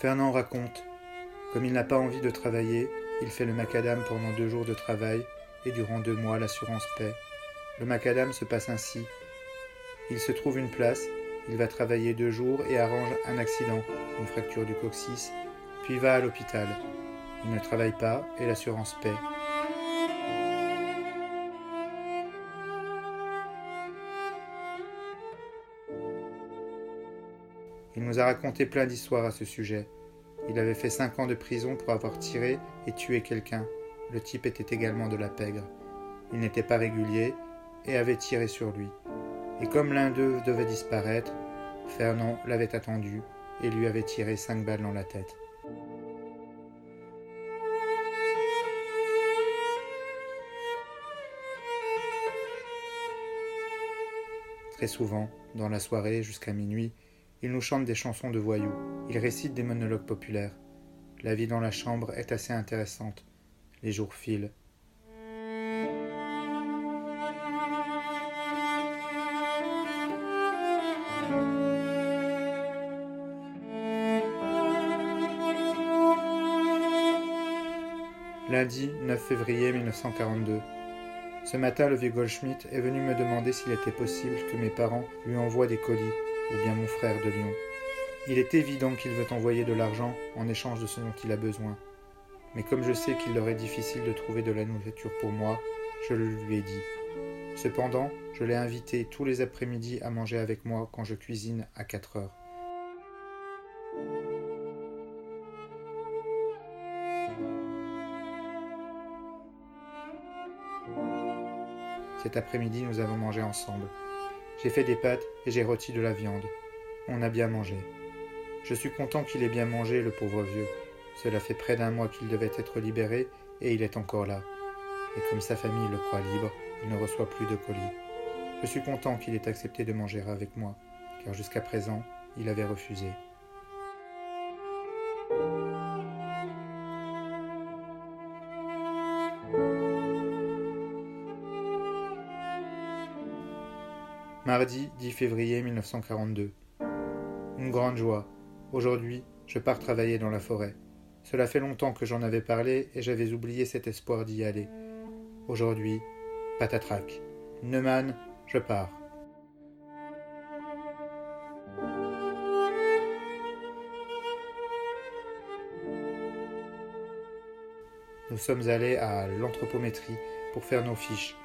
Fernand raconte Comme il n'a pas envie de travailler, il fait le macadam pendant deux jours de travail et durant deux mois l'assurance paie. Le macadam se passe ainsi. Il se trouve une place, il va travailler deux jours et arrange un accident, une fracture du coccyx, puis va à l'hôpital. Il ne travaille pas et l'assurance paie. Il nous a raconté plein d'histoires à ce sujet. Il avait fait cinq ans de prison pour avoir tiré et tué quelqu'un. Le type était également de la pègre. Il n'était pas régulier et avait tiré sur lui. Et comme l'un d'eux devait disparaître, Fernand l'avait attendu et lui avait tiré cinq balles dans la tête. Très souvent, dans la soirée jusqu'à minuit, il nous chante des chansons de voyous, il récite des monologues populaires. La vie dans la chambre est assez intéressante. Les jours filent. Lundi 9 février 1942. Ce matin, le vieux Goldschmidt est venu me demander s'il était possible que mes parents lui envoient des colis ou bien mon frère de Lyon. Il est évident qu'il veut envoyer de l'argent en échange de ce dont il a besoin. Mais comme je sais qu'il leur est difficile de trouver de la nourriture pour moi, je le lui ai dit. Cependant, je l'ai invité tous les après-midi à manger avec moi quand je cuisine à 4 heures. Cet après-midi, nous avons mangé ensemble. J'ai fait des pâtes et j'ai rôti de la viande. On a bien mangé. Je suis content qu'il ait bien mangé, le pauvre vieux. Cela fait près d'un mois qu'il devait être libéré et il est encore là. Et comme sa famille le croit libre, il ne reçoit plus de colis. Je suis content qu'il ait accepté de manger avec moi, car jusqu'à présent, il avait refusé. Mardi 10 février 1942. Une grande joie. Aujourd'hui, je pars travailler dans la forêt. Cela fait longtemps que j'en avais parlé et j'avais oublié cet espoir d'y aller. Aujourd'hui, patatrac. Neumann, je pars. Nous sommes allés à l'anthropométrie pour faire nos fiches.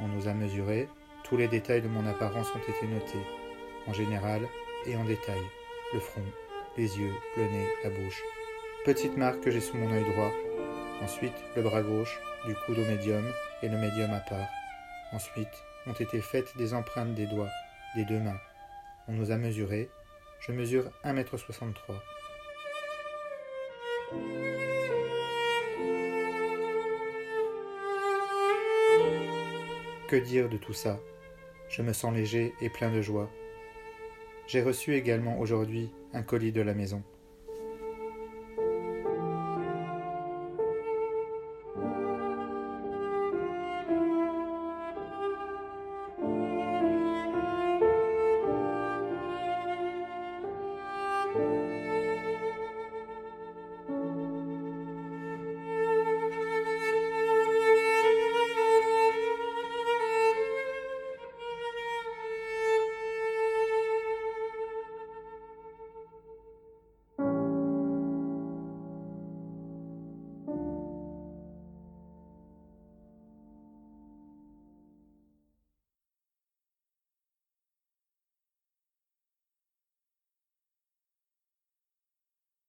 On nous a mesurés, tous les détails de mon apparence ont été notés, en général et en détail. Le front, les yeux, le nez, la bouche. Petite marque que j'ai sous mon œil droit. Ensuite, le bras gauche, du coude au médium et le médium à part. Ensuite, ont été faites des empreintes des doigts, des deux mains. On nous a mesurés. Je mesure 1m63. Que dire de tout ça? Je me sens léger et plein de joie. J'ai reçu également aujourd'hui un colis de la maison.